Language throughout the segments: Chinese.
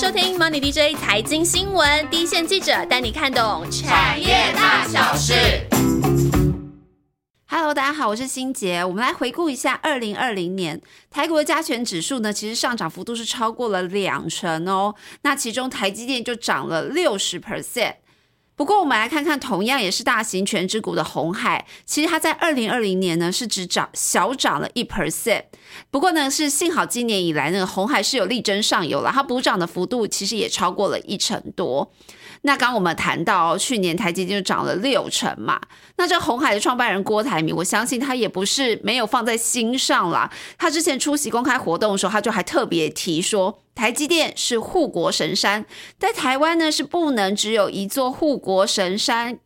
收听 Money DJ 财经新闻，第一线记者带你看懂产业大小事。Hello，大家好，我是欣杰。我们来回顾一下二零二零年台股的加权指数呢，其实上涨幅度是超过了两成哦。那其中台积电就涨了六十 percent。不过，我们来看看同样也是大型全职股的红海，其实它在二零二零年呢是只涨小涨了一 percent。不过呢，是幸好今年以来那个红海是有力争上游了，它补涨的幅度其实也超过了一成多。那刚我们谈到去年台积电就涨了六成嘛，那这红海的创办人郭台铭，我相信他也不是没有放在心上啦。他之前出席公开活动的时候，他就还特别提说，台积电是护国神山，在台湾呢是不能只有一座护国神山。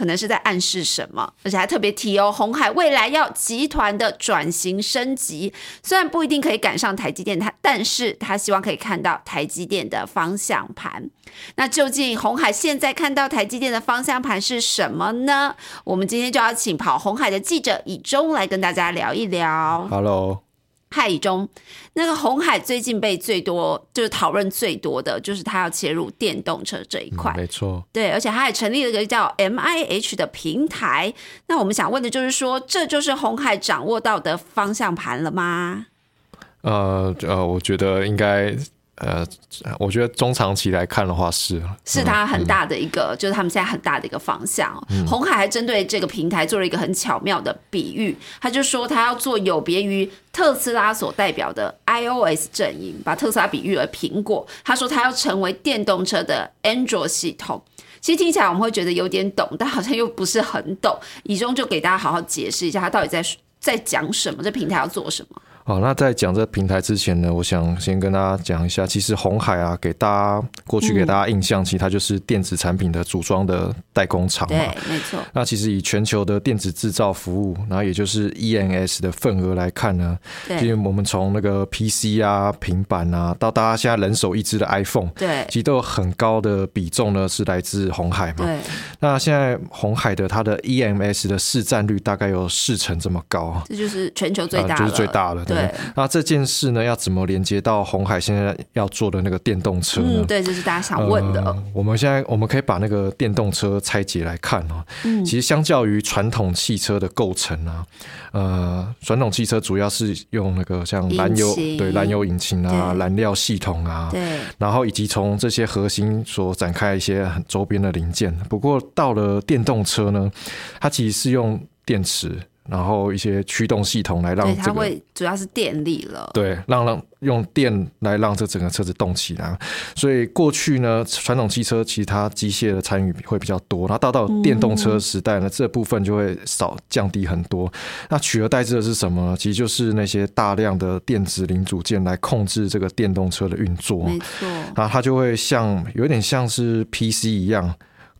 可能是在暗示什么，而且还特别提哦，红海未来要集团的转型升级，虽然不一定可以赶上台积电，它但是他希望可以看到台积电的方向盘。那究竟红海现在看到台积电的方向盘是什么呢？我们今天就要请跑红海的记者以中来跟大家聊一聊。Hello。海以中，那个红海最近被最多就是讨论最多的就是他要切入电动车这一块，没错，对，而且他还成立了一个叫 M I H 的平台。那我们想问的就是说，这就是红海掌握到的方向盘了吗？呃呃，我觉得应该。呃，我觉得中长期来看的话是，是它很大的一个，就是他们现在很大的一个方向。嗯红海还针对这个平台做了一个很巧妙的比喻，他就说他要做有别于特斯拉所代表的 iOS 阵营，把特斯拉比喻为苹果。他说他要成为电动车的 Android 系统。其实听起来我们会觉得有点懂，但好像又不是很懂。以中就给大家好好解释一下，他到底在在讲什么，这平台要做什么。好，那在讲这平台之前呢，我想先跟大家讲一下，其实红海啊，给大家过去给大家印象，其实它就是电子产品的组装的代工厂嘛，对，没错。那其实以全球的电子制造服务，然后也就是 EMS 的份额来看呢，因为我们从那个 PC 啊、平板啊，到大家现在人手一只的 iPhone，对，其实都有很高的比重呢，是来自红海嘛。对。那现在红海的它的 EMS 的市占率大概有四成这么高，这就是全球最大，就是最大的。对，那这件事呢，要怎么连接到红海现在要做的那个电动车呢？对，这是大家想问的。我们现在我们可以把那个电动车拆解来看哦。嗯，其实相较于传统汽车的构成啊，呃，传统汽车主要是用那个像燃油对燃油引擎啊、燃料系统啊，对，然后以及从这些核心所展开一些很周边的零件。不过到了电动车呢，它其实是用电池。然后一些驱动系统来让这个，主要是电力了。对，让让用电来让这整个车子动起来。所以过去呢，传统汽车其他机械的参与会比较多，然后到到电动车时代呢，这部分就会少降低很多。那取而代之的是什么？其实就是那些大量的电子零组件来控制这个电动车的运作。没错，然后它就会像有点像是 PC 一样。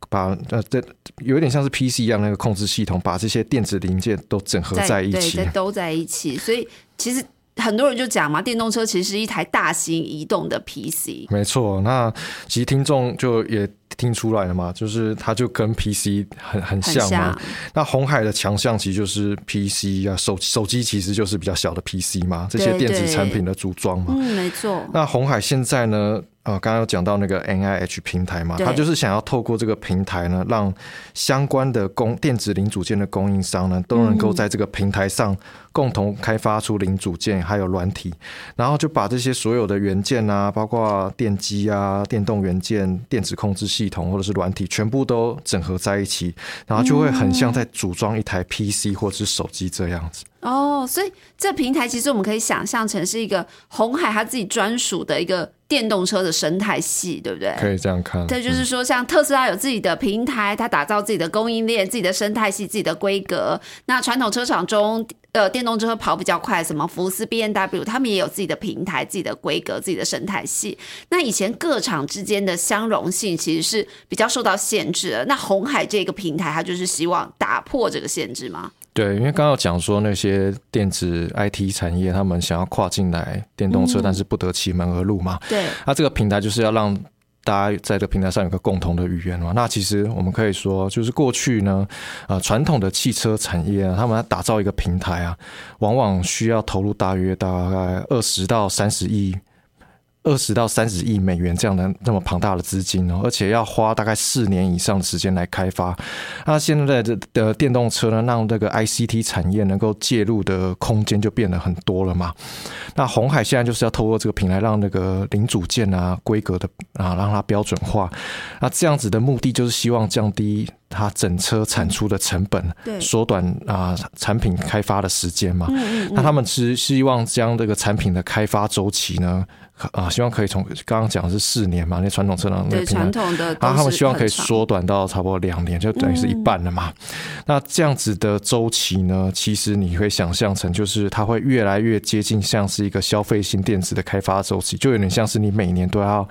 把呃，这有点像是 PC 一样那个控制系统，把这些电子零件都整合在一起，都在一起。所以其实很多人就讲嘛，电动车其实是一台大型移动的 PC。没错，那其实听众就也听出来了嘛，就是它就跟 PC 很很像嘛。那红海的强项其实就是 PC 啊，手手机其实就是比较小的 PC 嘛，这些电子产品的组装嘛。嗯，没错。那红海现在呢？呃，刚刚有讲到那个 N I H 平台嘛，它就是想要透过这个平台呢，让相关的供电子零组件的供应商呢，都能够在这个平台上共同开发出零组件，还有软体，然后就把这些所有的元件啊，包括电机啊、电动元件、电子控制系统或者是软体，全部都整合在一起，然后就会很像在组装一台 P C 或者是手机这样子。哦，所以这平台其实我们可以想象成是一个红海它自己专属的一个电动车的生态系，对不对？可以这样看。对，就是说，像特斯拉有自己的平台，它打造自己的供应链、自己的生态系、自己的规格。那传统车厂中，呃，电动车跑比较快，什么福斯、B N W，他们也有自己的平台、自己的规格、自己的生态系。那以前各厂之间的相容性其实是比较受到限制的。那红海这个平台，它就是希望打破这个限制吗？对，因为刚刚讲说那些电子 IT 产业，他们想要跨进来电动车，但是不得其门而入嘛。对，那这个平台就是要让大家在这个平台上有个共同的语言嘛。那其实我们可以说，就是过去呢，呃，传统的汽车产业啊，他们要打造一个平台啊，往往需要投入大约大概二十到三十亿二十到三十亿美元这样的那么庞大的资金哦，而且要花大概四年以上的时间来开发。那现在的的电动车呢，让这个 ICT 产业能够介入的空间就变得很多了嘛。那红海现在就是要透过这个平台，让那个零组件啊、规格的啊，让它标准化。那这样子的目的就是希望降低。它整车产出的成本，缩短啊产品开发的时间嘛。那他们其实希望将这个产品的开发周期呢，啊，希望可以从刚刚讲的是四年嘛，那传统车辆对传统的，然后他们希望可以缩短到差不多两年，就等于是一半了嘛。那这样子的周期呢，其实你会想象成就是它会越来越接近像是一个消费性电子的开发周期，就有点像是你每年都要。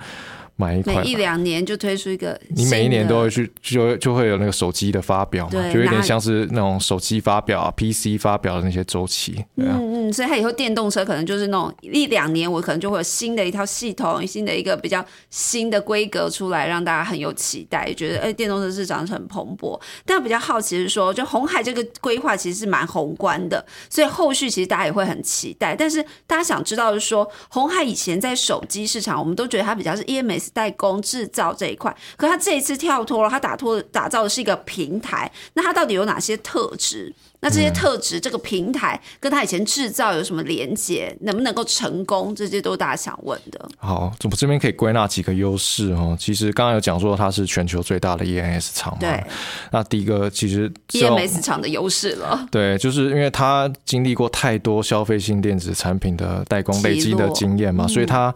买一每一两年就推出一个，你每一年都会去就就会有那个手机的发表嘛，就有点像是那种手机发表、PC 发表的那些周期。嗯嗯，所以它以后电动车可能就是那种一两年，我可能就会有新的一套系统、新的一个比较新的规格出来，让大家很有期待，觉得哎，电动车市场是很蓬勃。但比较好奇是说，就红海这个规划其实是蛮宏观的，所以后续其实大家也会很期待。但是大家想知道的是说，红海以前在手机市场，我们都觉得它比较是 EMS。代工制造这一块，可他这一次跳脱了，他打脱打造的是一个平台，那他到底有哪些特质？那这些特质，这个平台跟他以前制造有什么连接？能不能够成功？这些都是大家想问的。好，我这边可以归纳几个优势哦。其实刚刚有讲说它是全球最大的 EMS 厂嘛。对。那第一个其实 EMS 厂的优势了。对，就是因为它经历过太多消费性电子产品的代工累积的经验嘛，所以它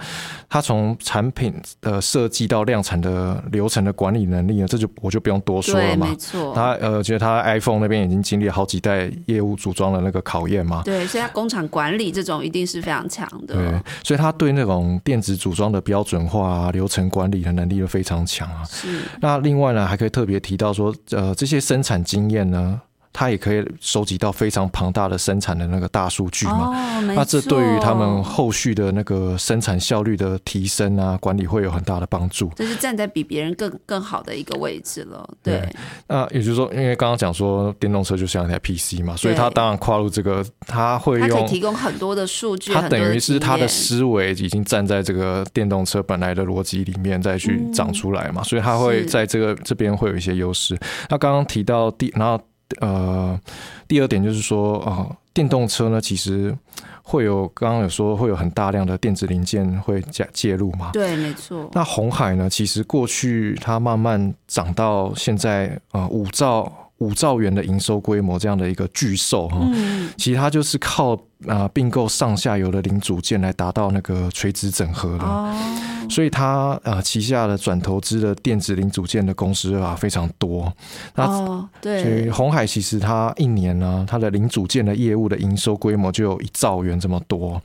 它从产品的设计到量产的流程的管理能力呢，这就我就不用多说了嘛。没错。它呃，觉得它 iPhone 那边已经经历了好几代。在业务组装的那个考验嘛，对，所以它工厂管理这种一定是非常强的。对，所以他对那种电子组装的标准化啊、流程管理的能力都非常强啊。是。那另外呢，还可以特别提到说，呃，这些生产经验呢。它也可以收集到非常庞大的生产的那个大数据嘛？那这对于他们后续的那个生产效率的提升啊，管理会有很大的帮助。这是站在比别人更更好的一个位置了。对。那也就是说，因为刚刚讲说电动车就像一台 PC 嘛，所以它当然跨入这个，它会用提供很多的数据。它等于是它的思维已经站在这个电动车本来的逻辑里面再去长出来嘛，所以它会在这个这边会有一些优势。那刚刚提到第，然后。呃，第二点就是说，呃，电动车呢，其实会有刚刚有说会有很大量的电子零件会加介入嘛？对，没错。那红海呢，其实过去它慢慢涨到现在，呃，五兆五兆元的营收规模这样的一个巨兽哈，其实它就是靠啊并购上下游的零组件来达到那个垂直整合的。所以它啊旗下的转投资的电子零组件的公司啊非常多，那对，所以红海其实它一年呢，它的零组件的业务的营收规模就有一兆元这么多，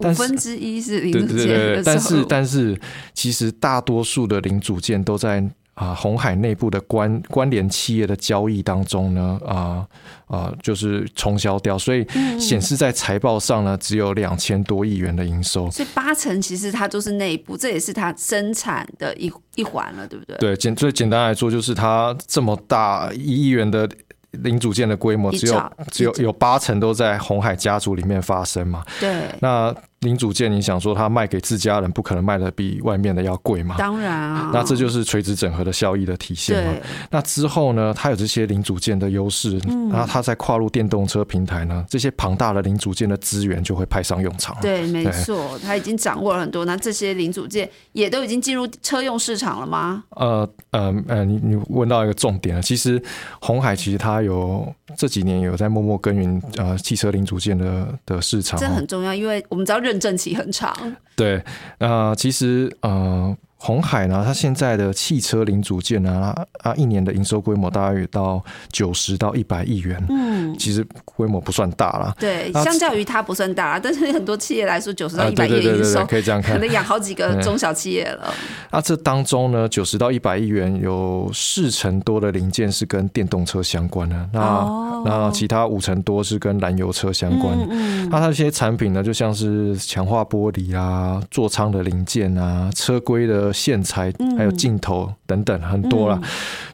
五分之一是零组件，但是但是其实大多数的零组件都在。啊，红海内部的关关联企业的交易当中呢，啊啊，就是冲销掉，所以显示在财报上呢，只有两千多亿元的营收。所以八成其实它都是内部，这也是它生产的一一环了，对不对？对，简最简单来说，就是它这么大一亿元的零组件的规模，只有只有有八成都在红海家族里面发生嘛？对，那。零组件，你想说它卖给自家人，不可能卖的比外面的要贵嘛？当然啊，那这就是垂直整合的效益的体现嘛。那之后呢，它有这些零组件的优势，然后它在跨入电动车平台呢，这些庞大的零组件的资源就会派上用场。对，没错，它已经掌握了很多。那这些零组件也都已经进入车用市场了吗？呃呃呃，你你问到一个重点了。其实红海其实它有这几年有在默默耕耘呃汽车零组件的的市场，这很重要，因为我们知道。认证期很长，对，呃，其实呃。红海呢，它现在的汽车零组件呢，啊，一年的营收规模大约到九十到一百亿元，嗯，其实规模不算大了。对，相较于它不算大，但是很多企业来说，九十到一百亿营收可以这样看，可能养好几个中小企业了。那这当中呢，九十到一百亿元有四成多的零件是跟电动车相关的，那那其他五成多是跟燃油车相关。那它这些产品呢，就像是强化玻璃啊、座舱的零件啊、车规的。的线材，还有镜头等等很多了。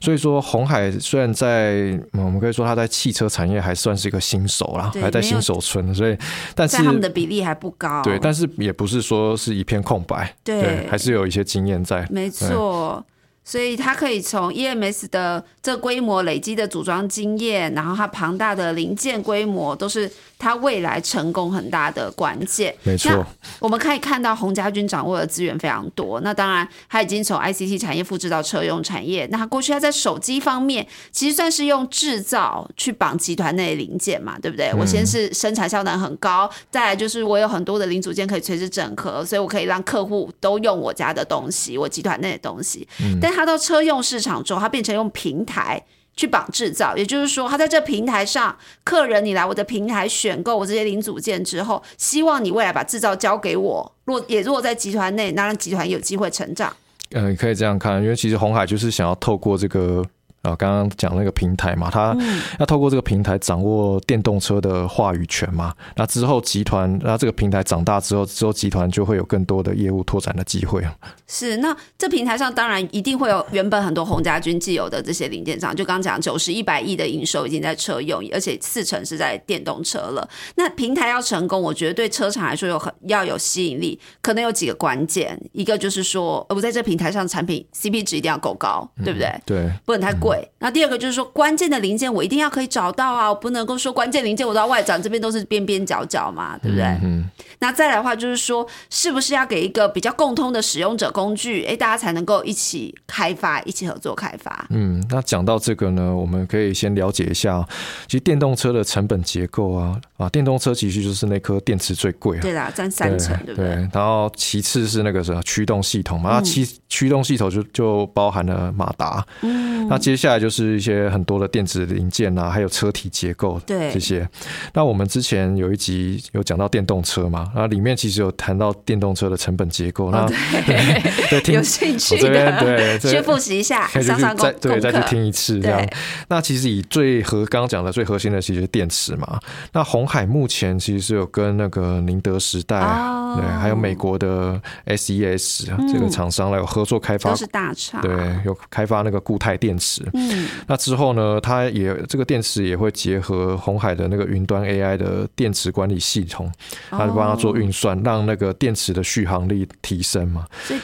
所以说，红海虽然在我们可以说它在汽车产业还算是一个新手啦，还在新手村，所以但是他们的比例还不高。对，但是也不是说是一片空白，对，还是有一些经验在。没错。所以它可以从 EMS 的这规模累积的组装经验，然后它庞大的零件规模，都是它未来成功很大的关键。没错，我们可以看到洪家军掌握的资源非常多。那当然，他已经从 ICT 产业复制到车用产业。那他过去他在手机方面，其实算是用制造去绑集团内零件嘛，对不对？我先是生产效能很高，再来就是我有很多的零组件可以垂直整合，所以我可以让客户都用我家的东西，我集团内的东西。但他到车用市场之后，它变成用平台去绑制造，也就是说，他在这平台上，客人你来我的平台选购我这些零组件之后，希望你未来把制造交给我，若也如果在集团内，那让集团有机会成长。嗯，可以这样看，因为其实红海就是想要透过这个。啊，刚刚讲那个平台嘛，他要透过这个平台掌握电动车的话语权嘛。那之后集团，那这个平台长大之后，之后集团就会有更多的业务拓展的机会啊。是，那这平台上当然一定会有原本很多洪家军既有的这些零件厂，就刚讲九十一百亿的营收已经在车用，而且四成是在电动车了。那平台要成功，我觉得对车厂来说有很要有吸引力，可能有几个关键，一个就是说，我在这平台上产品 CP 值一定要够高，对不对？对，不能太贵。那第二个就是说，关键的零件我一定要可以找到啊，我不能够说关键零件我到外展这边都是边边角角嘛，对不对？嗯。那再来的话就是说，是不是要给一个比较共通的使用者工具，哎，大家才能够一起开发，一起合作开发？嗯，那讲到这个呢，我们可以先了解一下，其实电动车的成本结构啊，啊，电动车其实就是那颗电池最贵，对啦，占三成，对不对？然后其次是那个什么驱动系统嘛，那驱驱动系统就就包含了马达，嗯，那接下来就是一些很多的电子零件啊，还有车体结构，对这些。那我们之前有一集有讲到电动车嘛，那里面其实有谈到电动车的成本结构。那对，有兴趣的对，去复习一下，上上再对再去听一次这样。那其实以最核刚刚讲的最核心的其实是电池嘛。那红海目前其实是有跟那个宁德时代，对，还有美国的 SES 这个厂商来有合作开发，都是大厂，对，有开发那个固态电池。嗯，那之后呢，它也这个电池也会结合红海的那个云端 AI 的电池管理系统，它就帮它做运算，让那个电池的续航力提升嘛。所以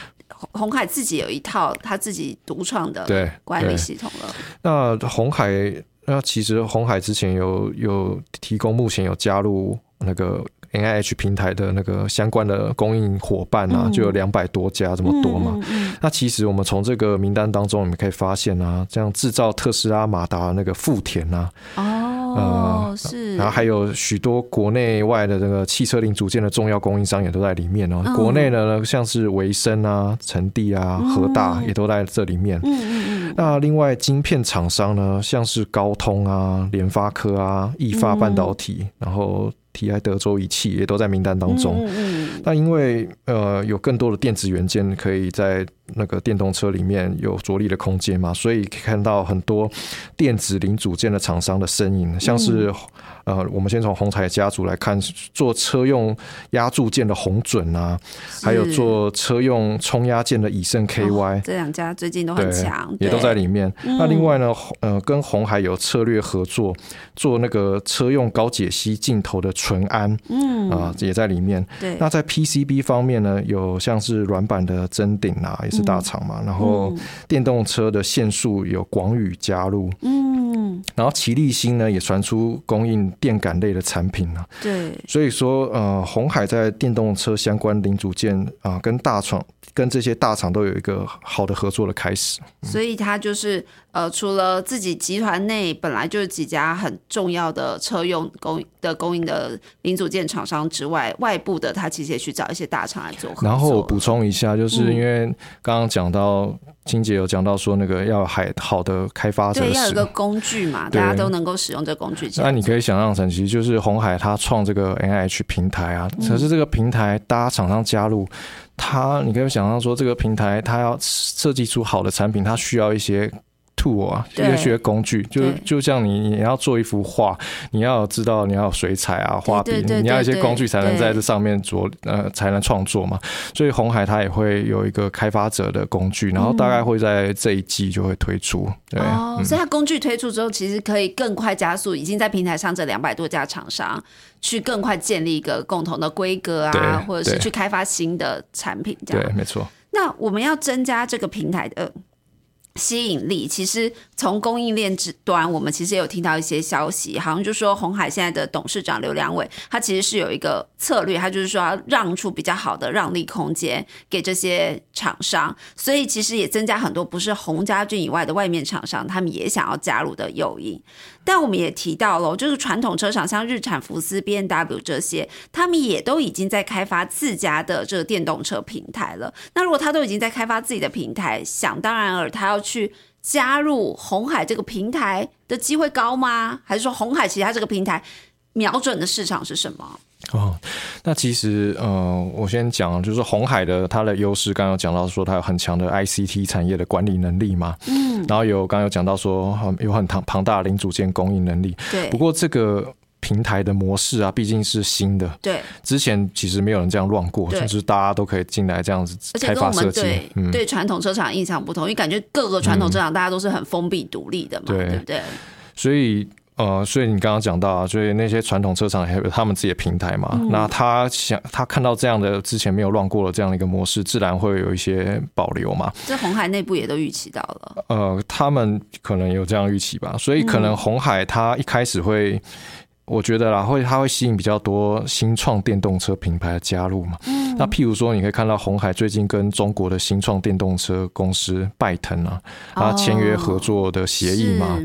红海自己有一套他自己独创的对管理系统了。那红海那其实红海之前有有提供，目前有加入那个。N I H 平台的那个相关的供应伙伴啊，就有两百多家这么多嘛。那其实我们从这个名单当中，我们可以发现啊，这样制造特斯拉马达那个富田啊，哦，是，然后还有许多国内外的这个汽车零组件的重要供应商也都在里面哦。国内的呢，像是维生啊、成帝啊、和大也都在这里面。嗯嗯嗯。那另外晶片厂商呢，像是高通啊、联发科啊、易发半导体，然后。TI 德州仪器也都在名单当中。那因为呃有更多的电子元件可以在那个电动车里面有着力的空间嘛，所以可以看到很多电子零组件的厂商的身影，像是。呃，我们先从红彩家族来看，做车用压铸件的红准啊，还有做车用冲压件的以盛 KY，这两家最近都很强，也都在里面。那另外呢，呃，跟红海有策略合作，做那个车用高解析镜头的纯安，嗯啊，也在里面。对，那在 PCB 方面呢，有像是软板的真鼎啊，也是大厂嘛。然后电动车的线束有广宇加入，嗯，然后奇力新呢也传出供应。电感类的产品呢？对，所以说呃，红海在电动车相关零组件啊，跟大厂跟这些大厂都有一个好的合作的开始。所以它就是呃，除了自己集团内本来就是几家很重要的车用供的供应的零组件厂商之外，外部的它其实也去找一些大厂来做合作。然后我补充一下，就是因为刚刚讲到。金姐有讲到说，那个要海好的开发者，对，要有个工具嘛，大家都能够使用这工具。那你可以想象成，其实就是红海他创这个 N H 平台啊，可是这个平台大家厂商加入，他你可以想象说，这个平台它要设计出好的产品，它需要一些。Tool 啊，一些工具，就就像你你要做一幅画，你要知道你要有水彩啊、画笔，你要一些工具才能在这上面做呃才能创作嘛。所以红海它也会有一个开发者的工具，然后大概会在这一季就会推出。对，所以它工具推出之后，其实可以更快加速已经在平台上这两百多家厂商去更快建立一个共同的规格啊，或者是去开发新的产品。这样对，没错。那我们要增加这个平台的。吸引力其实从供应链之端，我们其实也有听到一些消息，好像就说红海现在的董事长刘良伟，他其实是有一个策略，他就是说要让出比较好的让利空间给这些厂商，所以其实也增加很多不是红家军以外的外面厂商，他们也想要加入的诱因。但我们也提到了，就是传统车厂像日产、福斯、B N W 这些，他们也都已经在开发自家的这个电动车平台了。那如果他都已经在开发自己的平台，想当然尔，他要去加入红海这个平台的机会高吗？还是说红海其他这个平台瞄准的市场是什么？哦，那其实呃，我先讲，就是红海的它的优势，刚刚讲到说它有很强的 ICT 产业的管理能力嘛，嗯，然后有刚刚有讲到说有很庞庞大的零组件供应能力，对。不过这个平台的模式啊，毕竟是新的，对。之前其实没有人这样乱过，就是大家都可以进来这样子开发设计，对传统车厂印象不同，因为感觉各个传统车厂大家都是很封闭独立的嘛，对不对？所以。呃，所以你刚刚讲到啊，所以那些传统车厂还有他们自己的平台嘛，那他想他看到这样的之前没有乱过的这样的一个模式，自然会有一些保留嘛。这红海内部也都预期到了。呃，他们可能有这样预期吧，所以可能红海他一开始会。我觉得啦，会它会吸引比较多新创电动车品牌的加入嘛。嗯。那譬如说，你可以看到红海最近跟中国的新创电动车公司拜腾啊，啊签约合作的协议嘛。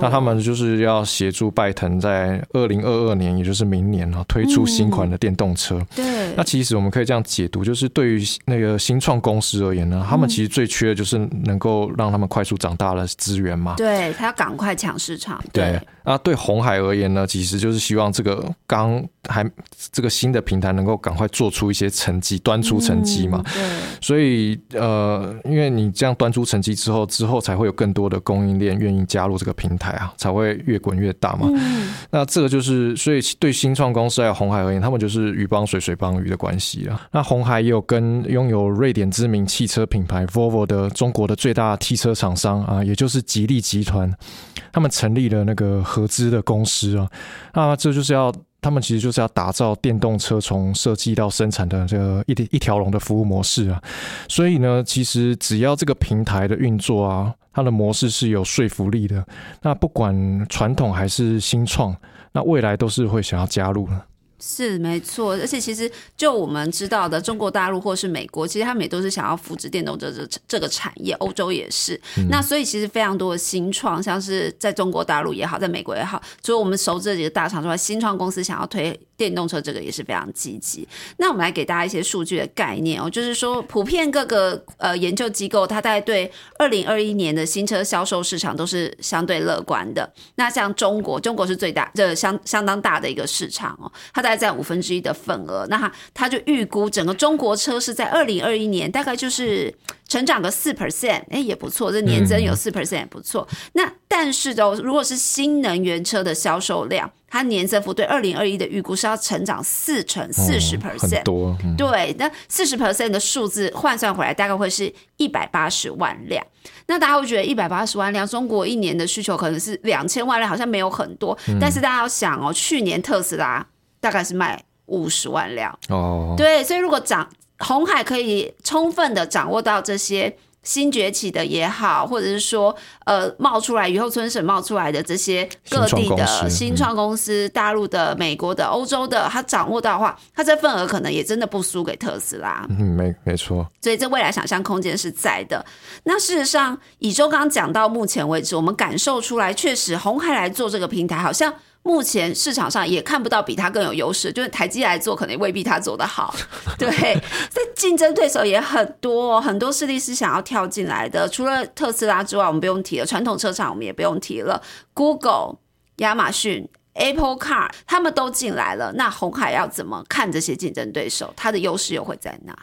那他们就是要协助拜腾在二零二二年，也就是明年啊，推出新款的电动车。对。那其实我们可以这样解读，就是对于那个新创公司而言呢，他们其实最缺的就是能够让他们快速长大的资源嘛。对他要赶快抢市场。对。那对红海而言呢，其实就是希望这个刚还这个新的平台能够赶快做出一些成绩，端出成绩嘛。对。所以呃，因为你这样端出成绩之后，之后才会有更多的供应链愿意加入这个平台啊，才会越滚越大嘛。嗯。那这个就是，所以对新创公司还有红海而言，他们就是鱼帮水，水帮鱼的关系啊。那红海也有跟拥有瑞典知名汽车品牌 Volvo 的中国的最大汽车厂商啊，也就是吉利集团，他们成立了那个。合资的公司啊，那这就是要他们其实就是要打造电动车从设计到生产的这个一一条龙的服务模式啊。所以呢，其实只要这个平台的运作啊，它的模式是有说服力的，那不管传统还是新创，那未来都是会想要加入的。是没错，而且其实就我们知道的，中国大陆或是美国，其实他们也都是想要扶持电动车这这个产业，欧洲也是。那所以其实非常多的新创，像是在中国大陆也好，在美国也好，除了我们熟知的几个大厂之外，新创公司想要推电动车这个也是非常积极。那我们来给大家一些数据的概念哦，就是说普遍各个呃研究机构，它大概对二零二一年的新车销售市场都是相对乐观的。那像中国，中国是最大，这相相当大的一个市场哦，它大概。占五分之一的份额，那他他就预估整个中国车是在二零二一年大概就是成长个四 percent，哎也不错，这年增有四 percent 也不错。那但是哦，如果是新能源车的销售量，它年增幅对二零二一的预估是要成长四成四十 percent，多对，那四十 percent 的数字换算回来大概会是一百八十万辆。那大家会觉得一百八十万辆，中国一年的需求可能是两千万辆，好像没有很多。但是大家要想哦，去年特斯拉。大概是卖五十万辆哦，对，所以如果掌红海可以充分的掌握到这些新崛起的也好，或者是说呃冒出来雨后春笋冒出来的这些各地的新创公司，大陆的、美国的、欧洲的，他掌握到的话，他这份额可能也真的不输给特斯拉。嗯，没没错。所以这未来想象空间是在的。那事实上，以周刚刚讲到目前为止，我们感受出来，确实红海来做这个平台，好像。目前市场上也看不到比它更有优势，就是台积来做，可能未必它做得好。对，在竞争对手也很多，很多势力是想要跳进来的。除了特斯拉之外，我们不用提了，传统车厂我们也不用提了，Google、亚马逊、Apple Car 他们都进来了。那红海要怎么看这些竞争对手？它的优势又会在哪？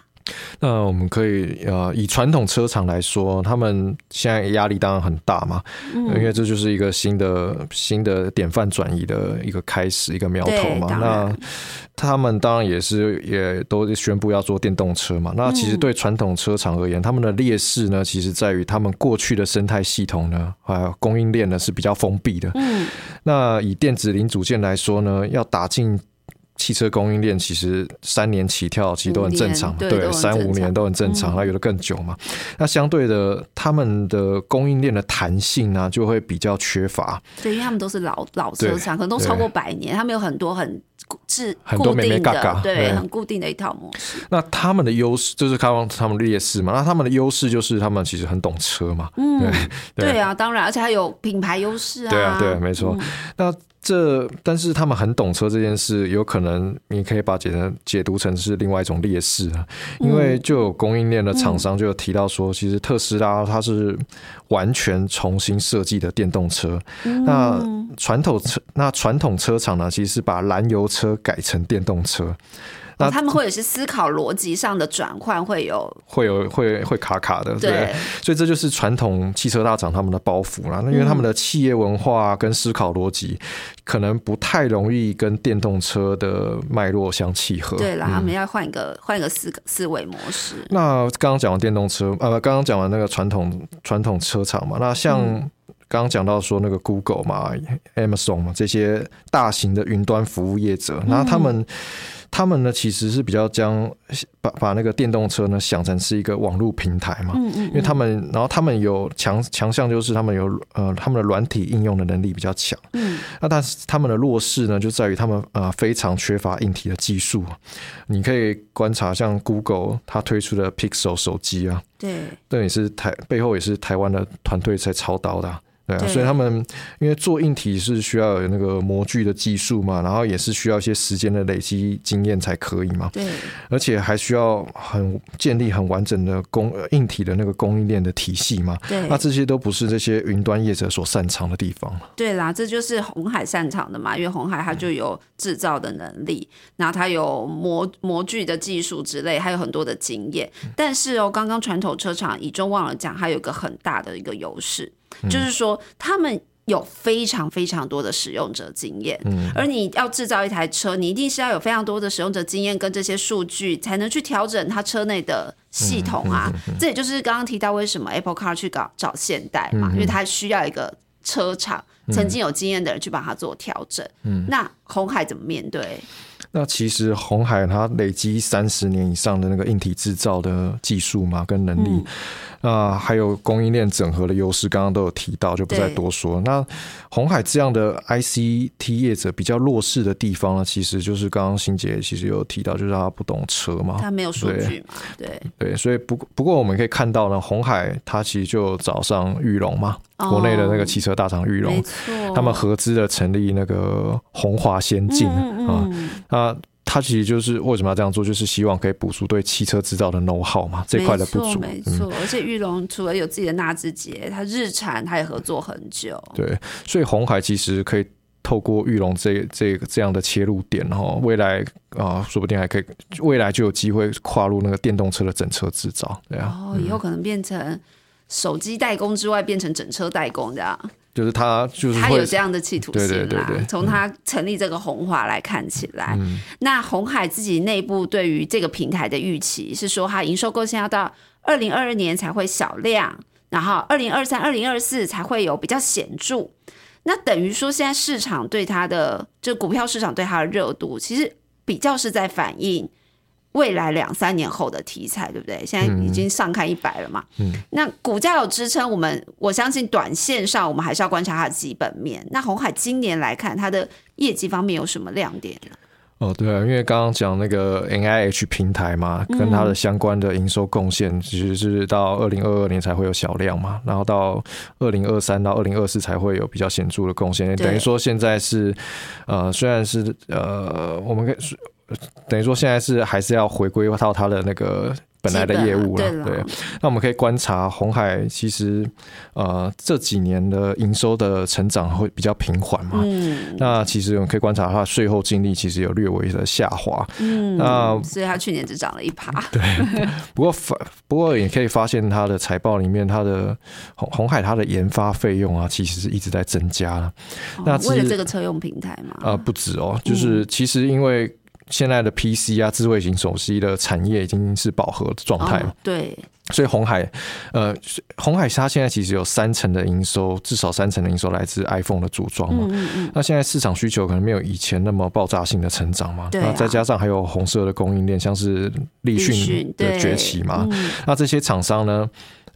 那我们可以呃，以传统车厂来说，他们现在压力当然很大嘛，因为这就是一个新的新的典范转移的一个开始，一个苗头嘛。那他们当然也是也都宣布要做电动车嘛。那其实对传统车厂而言，他们的劣势呢，其实在于他们过去的生态系统呢，还有，供应链呢是比较封闭的。嗯，那以电子零组件来说呢，要打进。汽车供应链其实三年起跳，其实都很正常，对，三五年都很正常，那有的更久嘛。那相对的，他们的供应链的弹性呢，就会比较缺乏。对，因为他们都是老老车厂，可能都超过百年，他们有很多很是固定的，对，很固定的一套模式。那他们的优势就是开放他们劣势嘛？那他们的优势就是他们其实很懂车嘛。嗯，对啊，当然，而且还有品牌优势啊。对啊，对，没错。那这，但是他们很懂车这件事，有可能你可以把解成解读成是另外一种劣势啊。因为就有供应链的厂商就有提到说，其实特斯拉它是完全重新设计的电动车。那传统车，那传统车厂呢，其实是把燃油车改成电动车。那他们或者是思考逻辑上的转换会有会有会会卡卡的，对，所以这就是传统汽车大厂他们的包袱啦。那因为他们的企业文化跟思考逻辑可能不太容易跟电动车的脉络相契合。对啦，他们要换一个换一个思思维模式。那刚刚讲完电动车，呃，刚刚讲完那个传统传统车厂嘛，那像刚刚讲到说那个 Google 嘛、Amazon 嘛这些大型的云端服务业者，那他们。他们呢，其实是比较将把把那个电动车呢想成是一个网络平台嘛，嗯嗯，因为他们，然后他们有强强项，就是他们有呃他们的软体应用的能力比较强，嗯，那但是他们的弱势呢，就在于他们呃非常缺乏硬体的技术。你可以观察像 Google 它推出的 Pixel 手机啊，对，这也是台背后也是台湾的团队在操刀的。对啊，所以他们因为做硬体是需要有那个模具的技术嘛，然后也是需要一些时间的累积经验才可以嘛。对，而且还需要很建立很完整的供硬体的那个供应链的体系嘛。对，那这些都不是这些云端业者所擅长的地方。对啦，这就是红海擅长的嘛，因为红海它就有制造的能力，然后它有模模具的技术之类，还有很多的经验。但是哦，刚刚传统车厂以中忘了讲，它有个很大的一个优势。就是说，他们有非常非常多的使用者经验，嗯，而你要制造一台车，你一定是要有非常多的使用者经验跟这些数据，才能去调整它车内的系统啊。这也就是刚刚提到为什么 Apple Car 去搞找现代嘛，因为它需要一个车厂曾经有经验的人去帮他做调整。嗯，那红海怎么面对？那其实红海它累积三十年以上的那个硬体制造的技术嘛，跟能力。啊，还有供应链整合的优势，刚刚都有提到，就不再多说。那红海这样的 ICT 业者比较弱势的地方呢，其实就是刚刚欣姐其实有提到，就是他不懂车嘛，他没有数据嘛，对对，所以不不过我们可以看到呢，红海它其实就找上玉龙嘛，国内的那个汽车大厂玉龙，他们合资的成立那个红华先进啊啊。他其实就是为什么要这样做，就是希望可以补足对汽车制造的 know how 嘛，这块的不足。没错，而且玉龙除了有自己的纳智捷，它日产它也合作很久。对，所以红海其实可以透过玉龙这这个这样的切入点，哈，未来啊，说不定还可以，未来就有机会跨入那个电动车的整车制造。对啊，哦，以后可能变成手机代工之外，变成整车代工这样。就是他，就是他有这样的企图心啦。从他成立这个红华来看起来，那红海自己内部对于这个平台的预期是说，它营收贡献要到二零二二年才会小量，然后二零二三、二零二四才会有比较显著。那等于说，现在市场对它的，就股票市场对它的热度，其实比较是在反映。未来两三年后的题材，对不对？现在已经上看一百了嘛。嗯，那股价有支撑，我们我相信短线上我们还是要观察它的基本面。那红海今年来看，它的业绩方面有什么亮点呢？哦，对啊，因为刚刚讲那个 N I H 平台嘛，跟它的相关的营收贡献，其实是到二零二二年才会有小量嘛，然后到二零二三到二零二四才会有比较显著的贡献。等于说现在是呃，虽然是呃，我们可以。等于说现在是还是要回归到它的那个本来的业务了。对，那我们可以观察红海，其实呃这几年的营收的成长会比较平缓嘛。嗯。那其实我们可以观察它税后净利其实有略微的下滑。嗯。那所以它去年只涨了一趴。对。不过反不过也可以发现它的财报里面，它的红红海它的研发费用啊，其实是一直在增加了。那为了这个车用平台嘛？啊，不止哦，就是其实因为。现在的 PC 啊，智慧型手机的产业已经是饱和的状态了。对，所以红海，呃，红海它现在其实有三成的营收，至少三成的营收来自 iPhone 的组装嘛。嗯嗯那现在市场需求可能没有以前那么爆炸性的成长嘛。对。那再加上还有红色的供应链，像是立讯的崛起嘛。那这些厂商呢？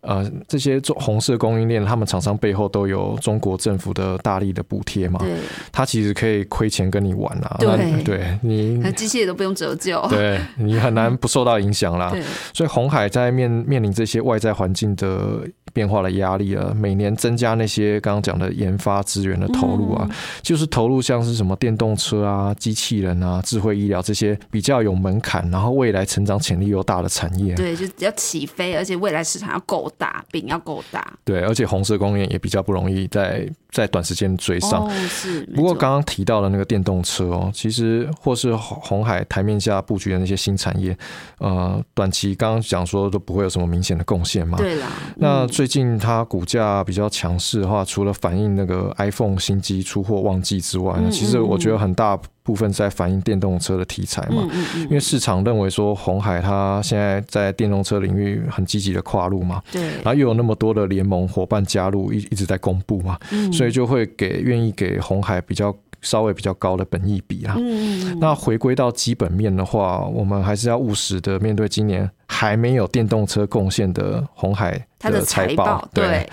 呃，这些做红色供应链，他们厂商背后都有中国政府的大力的补贴嘛？对，他其实可以亏钱跟你玩啊。对，对你，机器也都不用折旧，对你很难不受到影响啦。所以红海在面面临这些外在环境的变化的压力啊，每年增加那些刚刚讲的研发资源的投入啊，就是投入像是什么电动车啊、机器人啊、智慧医疗这些比较有门槛，然后未来成长潜力又大的产业。对，就要起飞，而且未来市场要够。大饼要够大，对，而且红色光源也比较不容易在在短时间追上。是，不过刚刚提到的那个电动车哦，其实或是红海台面下布局的那些新产业，呃，短期刚刚讲说都不会有什么明显的贡献嘛。对啦，那最近它股价比较强势的话，除了反映那个 iPhone 新机出货旺季之外，其实我觉得很大。部分在反映电动车的题材嘛，因为市场认为说红海它现在在电动车领域很积极的跨入嘛，对，然后又有那么多的联盟伙伴加入，一一直在公布嘛，所以就会给愿意给红海比较稍微比较高的本益比啦。嗯，那回归到基本面的话，我们还是要务实的面对今年还没有电动车贡献的红海的财报。对，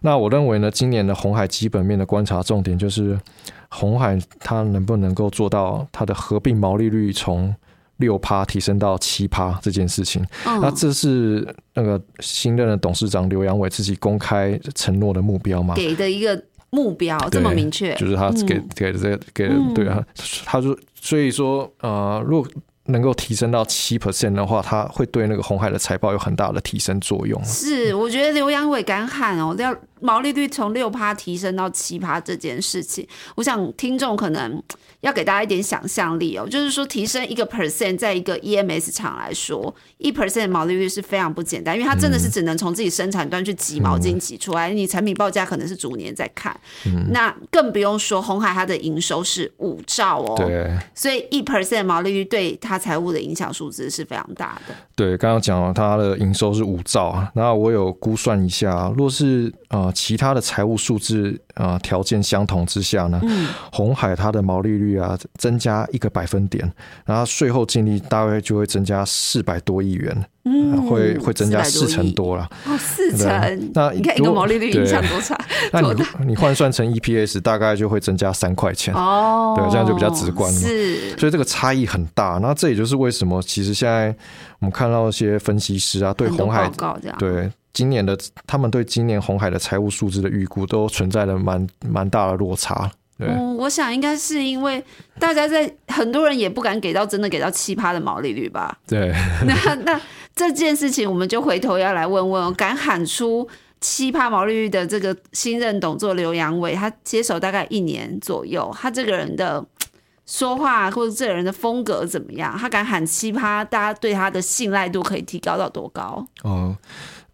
那我认为呢，今年的红海基本面的观察重点就是。红海它能不能够做到它的合并毛利率从六趴提升到七趴这件事情？那这是那个新任的董事长刘阳伟自己公开承诺的目标吗？给的一个目标这么明确，就是他给给的这个给对啊，他说所以说呃，如果。能够提升到七 percent 的话，它会对那个红海的财报有很大的提升作用。是，我觉得刘阳伟敢喊哦，要毛利率从六趴提升到七趴这件事情，我想听众可能。要给大家一点想象力哦，就是说提升一个 percent，在一个 EMS 厂来说，一 percent 毛利率是非常不简单，因为它真的是只能从自己生产端去挤毛巾挤出来，你产品报价可能是逐年在看，那更不用说红海它的营收是五兆哦，对，所以一 percent 毛利率对它财务的影响数字是非常大的。对，刚刚讲了它的营收是五兆，那我有估算一下，若是呃其他的财务数字啊条件相同之下呢，红海它的毛利率。啊，增加一个百分点，然后税后净利大概就会增加四百多亿元，嗯，会会增加四成多了。哦，四成，那你看一个毛利率影响多差？那你你换算成 EPS，大概就会增加三块钱。哦，对，这样就比较直观了。是，所以这个差异很大。那这也就是为什么，其实现在我们看到一些分析师啊，对红海对今年的他们对今年红海的财务数字的预估，都存在了蛮蛮大的落差。嗯，我想应该是因为大家在很多人也不敢给到真的给到奇葩的毛利率吧？对。那那这件事情，我们就回头要来问问，敢喊出奇葩毛利率的这个新任董座刘阳伟，他接手大概一年左右，他这个人的说话或者这个人的风格怎么样？他敢喊奇葩，大家对他的信赖度可以提高到多高？哦。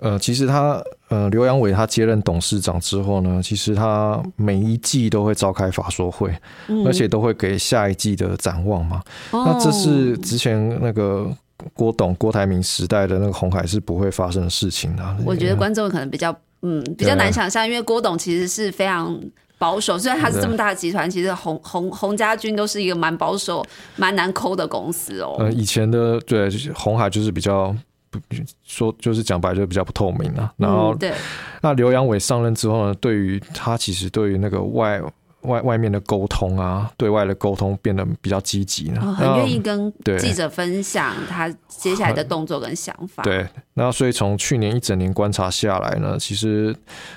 呃，其实他呃，刘阳伟他接任董事长之后呢，其实他每一季都会召开法说会，而且都会给下一季的展望嘛。那这是之前那个郭董郭台铭时代的那个红海是不会发生的事情的。我觉得观众可能比较嗯比较难想象，因为郭董其实是非常保守，虽然他是这么大的集团，其实红红红家军都是一个蛮保守、蛮难抠的公司哦。呃，以前的对红海就是比较。说就是讲白就比较不透明啊。然后对，那刘阳伟上任之后呢，对于他其实对于那个外外外面的沟通啊，对外的沟通变得比较积极了，很愿意跟记者分享他接下来的动作跟想法。对，那所以从去年一整年观察下来呢，其实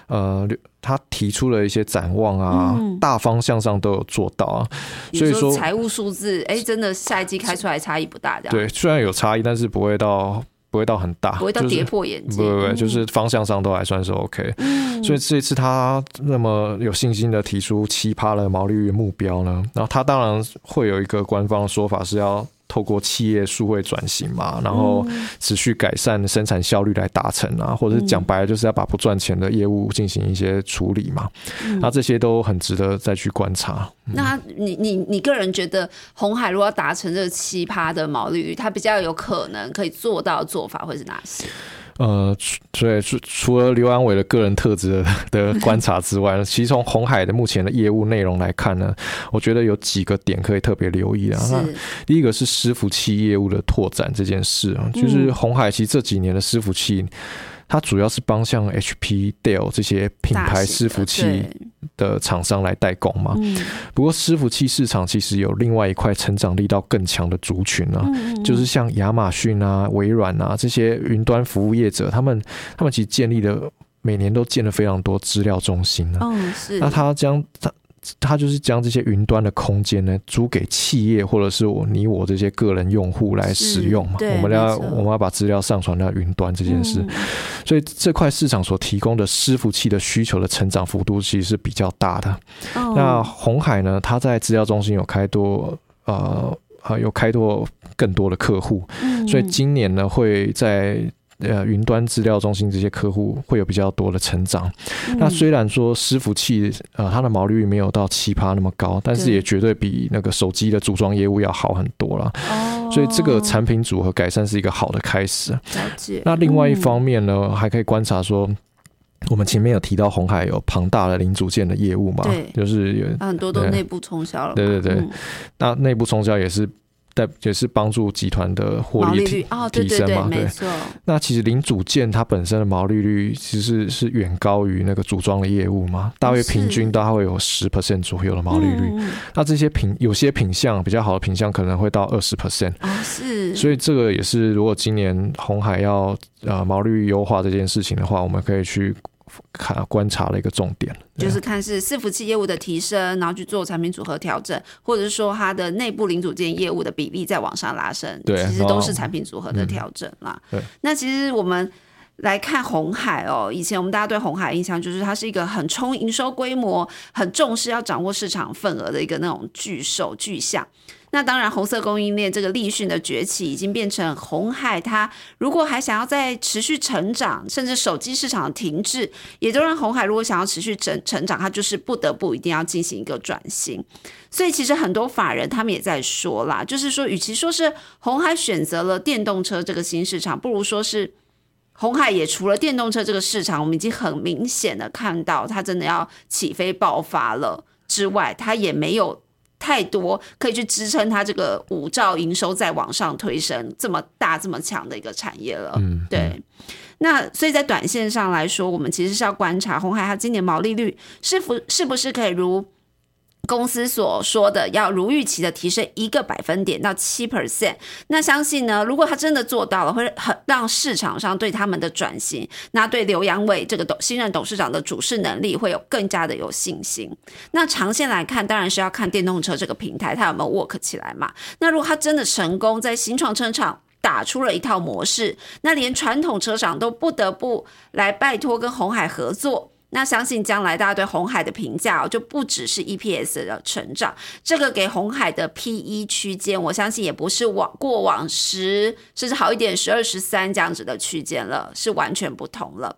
呃，他提出了一些展望啊，大方向上都有做到啊。所以说财务数字，哎，真的下一季开出来差异不大，这样对，虽然有差异，但是不会到。不会到很大，不会到跌破眼镜，不不不，就是方向上都还算是 OK。所以这次他那么有信心的提出奇葩的毛利率目标呢，然后他当然会有一个官方说法是要。透过企业数位转型嘛，然后持续改善生产效率来达成啊，或者是讲白了，就是要把不赚钱的业务进行一些处理嘛。那这些都很值得再去观察。那你你你个人觉得，红海如果要达成这个奇葩的毛利率，它比较有可能可以做到的做法会是哪些？呃，所以除除了刘安伟的个人特质的 观察之外，其实从红海的目前的业务内容来看呢，我觉得有几个点可以特别留意啊。那第一个是伺服器业务的拓展这件事啊，就是红海其实这几年的伺服器。它主要是帮像 HP、Dell 这些品牌伺服器的厂商来代工嘛。不过伺服器市场其实有另外一块成长力道更强的族群啊，就是像亚马逊啊、微软啊这些云端服务业者，他们他们其实建立了每年都建了非常多资料中心啊。嗯，是。那他将他。它就是将这些云端的空间呢租给企业或者是我你我这些个人用户来使用嘛。我们要我们要把资料上传到云端这件事，所以这块市场所提供的伺服器的需求的成长幅度其实是比较大的。那红海呢，它在资料中心有开多呃啊有开拓更多的客户，所以今年呢会在。呃，云端资料中心这些客户会有比较多的成长。那虽然说伺服器呃它的毛利率没有到奇葩那么高，但是也绝对比那个手机的组装业务要好很多了。哦，所以这个产品组合改善是一个好的开始。了解。那另外一方面呢，还可以观察说，我们前面有提到红海有庞大的零组件的业务嘛？对，就是有很多都内部冲销了。对对对，那内部冲销也是。但也是帮助集团的获利提提升嘛？对，那其实零组件它本身的毛利率其实是远高于那个组装的业务嘛，大约平均大概会有十 percent 左右的毛利率。那这些品有些品相比较好的品相可能会到二十 percent 啊，是。所以这个也是如果今年红海要呃毛利率优化这件事情的话，我们可以去。看观察的一个重点，就是看是伺服器业务的提升，然后去做产品组合调整，或者是说它的内部零组件业务的比例在往上拉升，对，其实都是产品组合的调整啦。对，那其实我们来看红海哦，以前我们大家对红海印象就是它是一个很冲营收规模、很重视要掌握市场份额的一个那种巨兽巨象。那当然，红色供应链这个立讯的崛起，已经变成红海。它如果还想要再持续成长，甚至手机市场停滞，也都让红海如果想要持续成成长，它就是不得不一定要进行一个转型。所以其实很多法人他们也在说啦，就是说，与其说是红海选择了电动车这个新市场，不如说是红海也除了电动车这个市场，我们已经很明显的看到它真的要起飞爆发了之外，它也没有。太多可以去支撑它这个五兆营收再往上推升这么大这么强的一个产业了。嗯，对。那所以在短线上来说，我们其实是要观察红海它今年毛利率是否是不是可以如。公司所说的要如预期的提升一个百分点到七 percent，那相信呢，如果他真的做到了，会很让市场上对他们的转型，那对刘阳伟这个董新任董事长的主事能力会有更加的有信心。那长线来看，当然是要看电动车这个平台它有没有 work 起来嘛。那如果他真的成功在新创车厂打出了一套模式，那连传统车厂都不得不来拜托跟红海合作。那相信将来大家对红海的评价哦就不只是 EPS 的成长，这个给红海的 PE 区间，我相信也不是往过往十甚至好一点十二十三这样子的区间了，是完全不同了。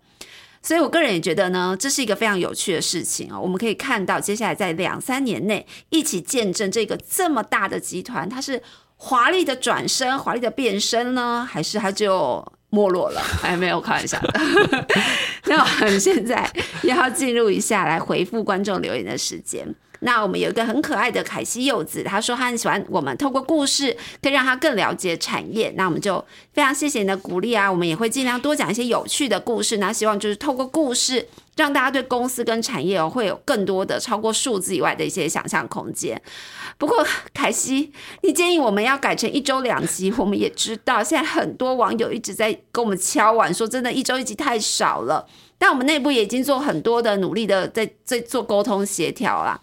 所以我个人也觉得呢，这是一个非常有趣的事情啊。我们可以看到，接下来在两三年内一起见证这个这么大的集团，它是华丽的转身、华丽的变身呢，还是它就？没落了，哎，没有开玩笑的。那我们现在要进入一下来回复观众留言的时间。那我们有一个很可爱的凯西柚子，他说他很喜欢我们透过故事可以让他更了解产业。那我们就非常谢谢你的鼓励啊，我们也会尽量多讲一些有趣的故事。那希望就是透过故事让大家对公司跟产业哦会有更多的超过数字以外的一些想象空间。不过凯西，你建议我们要改成一周两集，我们也知道现在很多网友一直在跟我们敲碗说，真的一周一集太少了。但我们内部也已经做很多的努力的在在做沟通协调啦。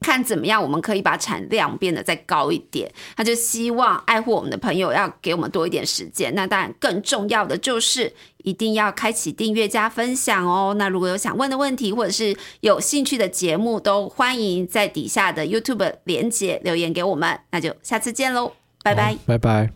看怎么样，我们可以把产量变得再高一点。他就希望爱护我们的朋友要给我们多一点时间。那当然，更重要的就是一定要开启订阅加分享哦。那如果有想问的问题，或者是有兴趣的节目，都欢迎在底下的 YouTube 连接留言给我们。那就下次见喽，拜拜，拜拜。